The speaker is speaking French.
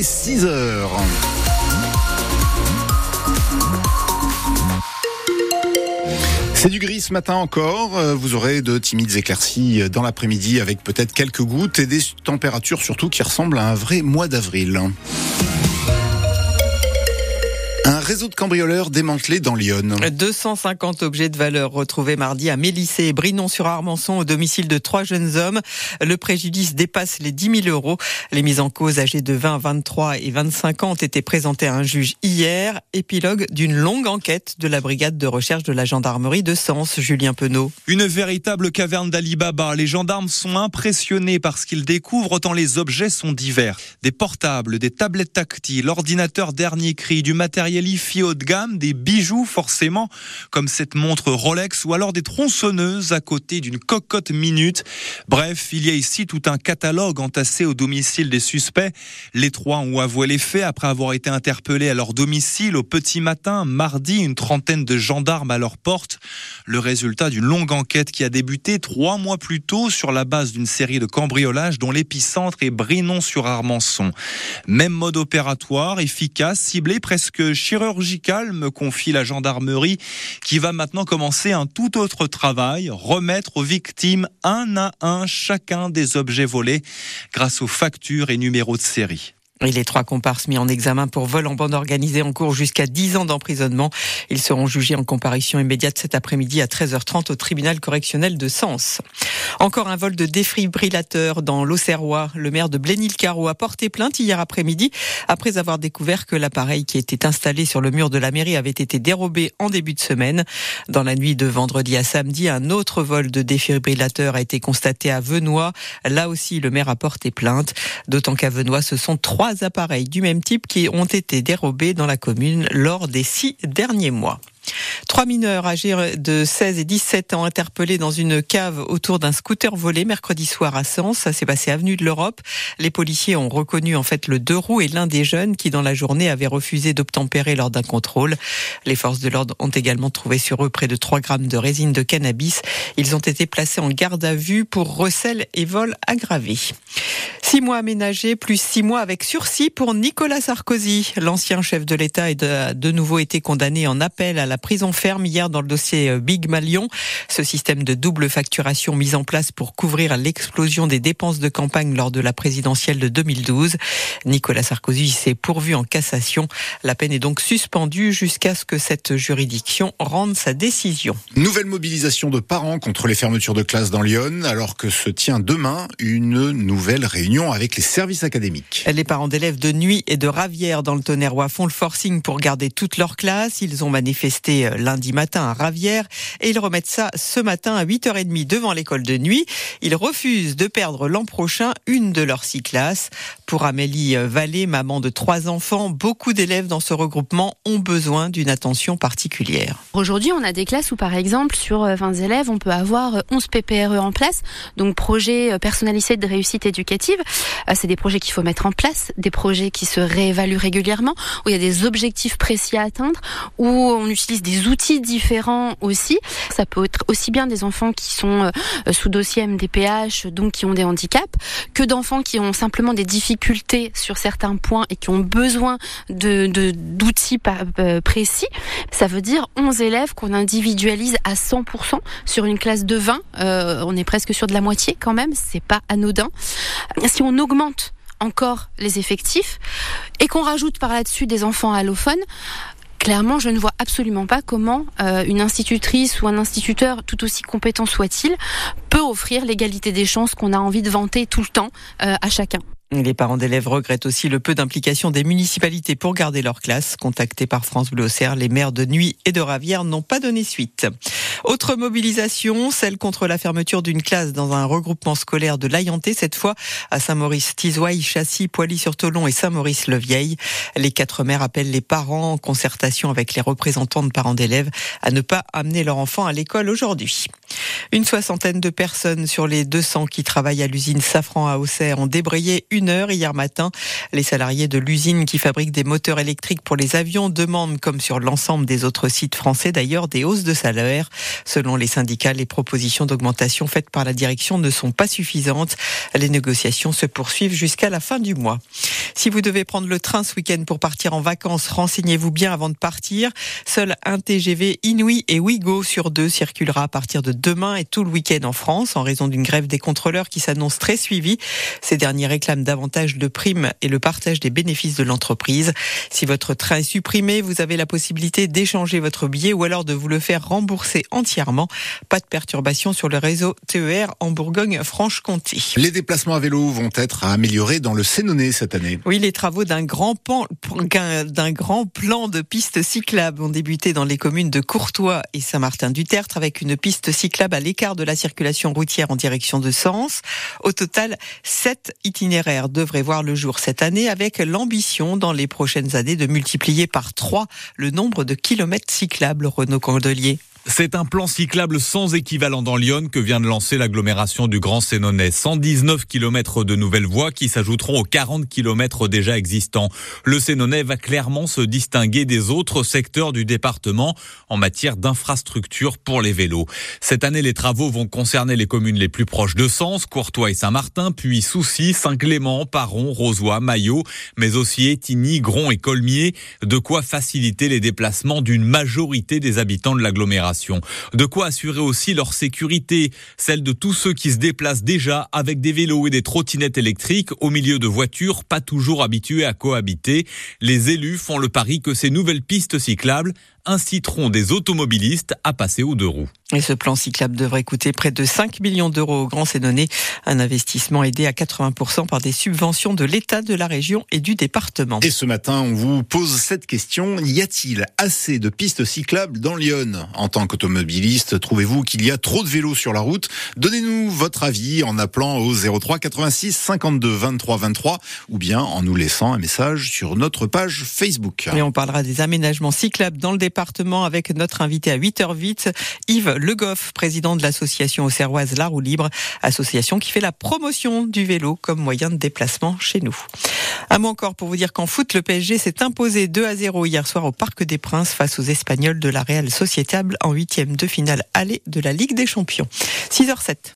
6 heures. C'est du gris ce matin encore. Euh, vous aurez de timides éclaircies dans l'après-midi avec peut-être quelques gouttes et des températures surtout qui ressemblent à un vrai mois d'avril. Un réseau de cambrioleurs démantelé dans Lyon. 250 objets de valeur retrouvés mardi à Mélissé et Brinon-sur-Armançon au domicile de trois jeunes hommes. Le préjudice dépasse les 10 000 euros. Les mises en cause âgées de 20, 23 et 25 ans ont été présentées à un juge hier. Épilogue d'une longue enquête de la brigade de recherche de la gendarmerie de Sens, Julien Penaud. Une véritable caverne d'Alibaba. Les gendarmes sont impressionnés par ce qu'ils découvrent tant les objets sont divers. Des portables, des tablettes tactiles, ordinateurs dernier cri, du matériel haut de gamme, des bijoux forcément, comme cette montre Rolex ou alors des tronçonneuses à côté d'une cocotte minute. Bref, il y a ici tout un catalogue entassé au domicile des suspects. Les trois ont avoué les faits après avoir été interpellés à leur domicile au petit matin, mardi, une trentaine de gendarmes à leur porte. Le résultat d'une longue enquête qui a débuté trois mois plus tôt sur la base d'une série de cambriolages dont l'épicentre est Brinon-sur-Armançon. Même mode opératoire, efficace, ciblé presque chirurgicale, me confie la gendarmerie, qui va maintenant commencer un tout autre travail, remettre aux victimes un à un chacun des objets volés grâce aux factures et numéros de série. Et les trois comparses mis en examen pour vol en bande organisée en cours jusqu'à 10 ans d'emprisonnement. Ils seront jugés en comparution immédiate cet après-midi à 13h30 au tribunal correctionnel de Sens. Encore un vol de défibrillateur dans l'Auxerrois. Le maire de Blénil-Carreau a porté plainte hier après-midi après avoir découvert que l'appareil qui était installé sur le mur de la mairie avait été dérobé en début de semaine. Dans la nuit de vendredi à samedi, un autre vol de défibrillateur a été constaté à Venois. Là aussi, le maire a porté plainte. D'autant qu'à Venois, ce sont trois appareils du même type qui ont été dérobés dans la commune lors des six derniers mois. Trois mineurs âgés de 16 et 17 ans interpellés dans une cave autour d'un scooter volé mercredi soir à Sens. Ça s'est passé avenue de l'Europe. Les policiers ont reconnu en fait le deux roues et l'un des jeunes qui dans la journée avait refusé d'obtempérer lors d'un contrôle. Les forces de l'ordre ont également trouvé sur eux près de 3 grammes de résine de cannabis. Ils ont été placés en garde à vue pour recel et vol aggravé. Six mois aménagés, plus six mois avec sursis pour Nicolas Sarkozy. L'ancien chef de l'État a de nouveau été condamné en appel à la prison hier dans le dossier euh, Big Malion. Ce système de double facturation mis en place pour couvrir l'explosion des dépenses de campagne lors de la présidentielle de 2012. Nicolas Sarkozy s'est pourvu en cassation. La peine est donc suspendue jusqu'à ce que cette juridiction rende sa décision. Nouvelle mobilisation de parents contre les fermetures de classes dans Lyon, alors que se tient demain une nouvelle réunion avec les services académiques. Les parents d'élèves de Nuit et de Ravière dans le Tonnerrois font le forcing pour garder toute leur classe. Ils ont manifesté euh, lundi matin à Ravière et ils remettent ça ce matin à 8h30 devant l'école de Nuit. Ils refusent de perdre l'an prochain une de leurs six classes. Pour Amélie euh, Vallée, maman de trois enfants, beaucoup d'élèves dans ce regroupement ont besoin d'une attention particulière. Aujourd'hui, on a des classes où, par exemple, sur 20 euh, élèves, on peut avoir 11 PPRE en place, donc projet personnalisé de réussite éducative. Euh, c'est des projets qu'il faut mettre en place, des projets qui se réévaluent régulièrement, où il y a des objectifs précis à atteindre, où on utilise des outils différents aussi. Ça peut être aussi bien des enfants qui sont euh, sous dossier MDPH, donc qui ont des handicaps, que d'enfants qui ont simplement des difficultés sur certains points et qui ont besoin de d'outils euh, précis. Ça veut dire 11 élèves qu'on individualise à 100% sur une classe de 20. on est presque sur de la moitié quand même, c'est pas anodin si on augmente encore les effectifs et qu'on rajoute par là-dessus des enfants allophones, clairement, je ne vois absolument pas comment euh, une institutrice ou un instituteur, tout aussi compétent soit-il, peut offrir l'égalité des chances qu'on a envie de vanter tout le temps euh, à chacun. Les parents d'élèves regrettent aussi le peu d'implication des municipalités pour garder leur classe. Contactés par France Bleu Auxerre, les maires de Nuit et de Ravière n'ont pas donné suite. Autre mobilisation, celle contre la fermeture d'une classe dans un regroupement scolaire de l'Ayanté, cette fois à Saint-Maurice, Tizouaille, Châssis, Poilly-sur-Tolon et Saint-Maurice-le-Vieil. Les quatre maires appellent les parents en concertation avec les représentants de parents d'élèves à ne pas amener leur enfant à l'école aujourd'hui. Une soixantaine de personnes sur les 200 qui travaillent à l'usine Safran à Auxerre ont débrayé une heure hier matin. Les salariés de l'usine qui fabrique des moteurs électriques pour les avions demandent, comme sur l'ensemble des autres sites français d'ailleurs, des hausses de salaire. Selon les syndicats, les propositions d'augmentation faites par la direction ne sont pas suffisantes. Les négociations se poursuivent jusqu'à la fin du mois. Si vous devez prendre le train ce week-end pour partir en vacances, renseignez-vous bien avant de partir. Seul un TGV Inouï et Ouigo sur deux circulera à partir de demain et tout le week-end en France en raison d'une grève des contrôleurs qui s'annonce très suivie. Ces derniers réclament davantage de primes et le partage des bénéfices de l'entreprise. Si votre train est supprimé, vous avez la possibilité d'échanger votre billet ou alors de vous le faire rembourser entièrement. Pas de perturbation sur le réseau TER en Bourgogne-Franche-Comté. Les déplacements à vélo vont être améliorés dans le Sénonais cette année. Oui, les travaux d'un grand, pan, d'un grand plan de pistes cyclables ont débuté dans les communes de Courtois et Saint-Martin-du-Tertre avec une piste cyclable à l'écart de la circulation routière en direction de Sens. Au total, sept itinéraires devraient voir le jour cette année avec l'ambition dans les prochaines années de multiplier par trois le nombre de kilomètres cyclables Renaud Candelier. C'est un plan cyclable sans équivalent dans Lyon que vient de lancer l'agglomération du Grand Sénonais. 119 km de nouvelles voies qui s'ajouteront aux 40 km déjà existants. Le Sénonais va clairement se distinguer des autres secteurs du département en matière d'infrastructure pour les vélos. Cette année, les travaux vont concerner les communes les plus proches de Sens, Courtois et Saint-Martin, puis Soucy, Saint-Clément, Paron, Rosoy, Maillot, mais aussi Étigny, Gron et Colmier. De quoi faciliter les déplacements d'une majorité des habitants de l'agglomération. De quoi assurer aussi leur sécurité, celle de tous ceux qui se déplacent déjà avec des vélos et des trottinettes électriques au milieu de voitures pas toujours habituées à cohabiter. Les élus font le pari que ces nouvelles pistes cyclables inciteront des automobilistes à passer aux deux roues. Et ce plan cyclable devrait coûter près de 5 millions d'euros au Grand Sénonais, un investissement aidé à 80% par des subventions de l'État, de la région et du département. Et ce matin, on vous pose cette question, y a-t-il assez de pistes cyclables dans Lyon? En tant qu'automobiliste, trouvez-vous qu'il y a trop de vélos sur la route? Donnez-nous votre avis en appelant au 03 86 52 23 23 ou bien en nous laissant un message sur notre page Facebook. Et on parlera des aménagements cyclables dans le département avec notre invité à 8h08, Yves Le Goff, président de l'association auxerroise La Roue Libre, association qui fait la promotion du vélo comme moyen de déplacement chez nous. Un mot encore pour vous dire qu'en foot, le PSG s'est imposé 2 à 0 hier soir au Parc des Princes face aux Espagnols de la Real Societable en huitième de finale aller de la Ligue des Champions. 6h07.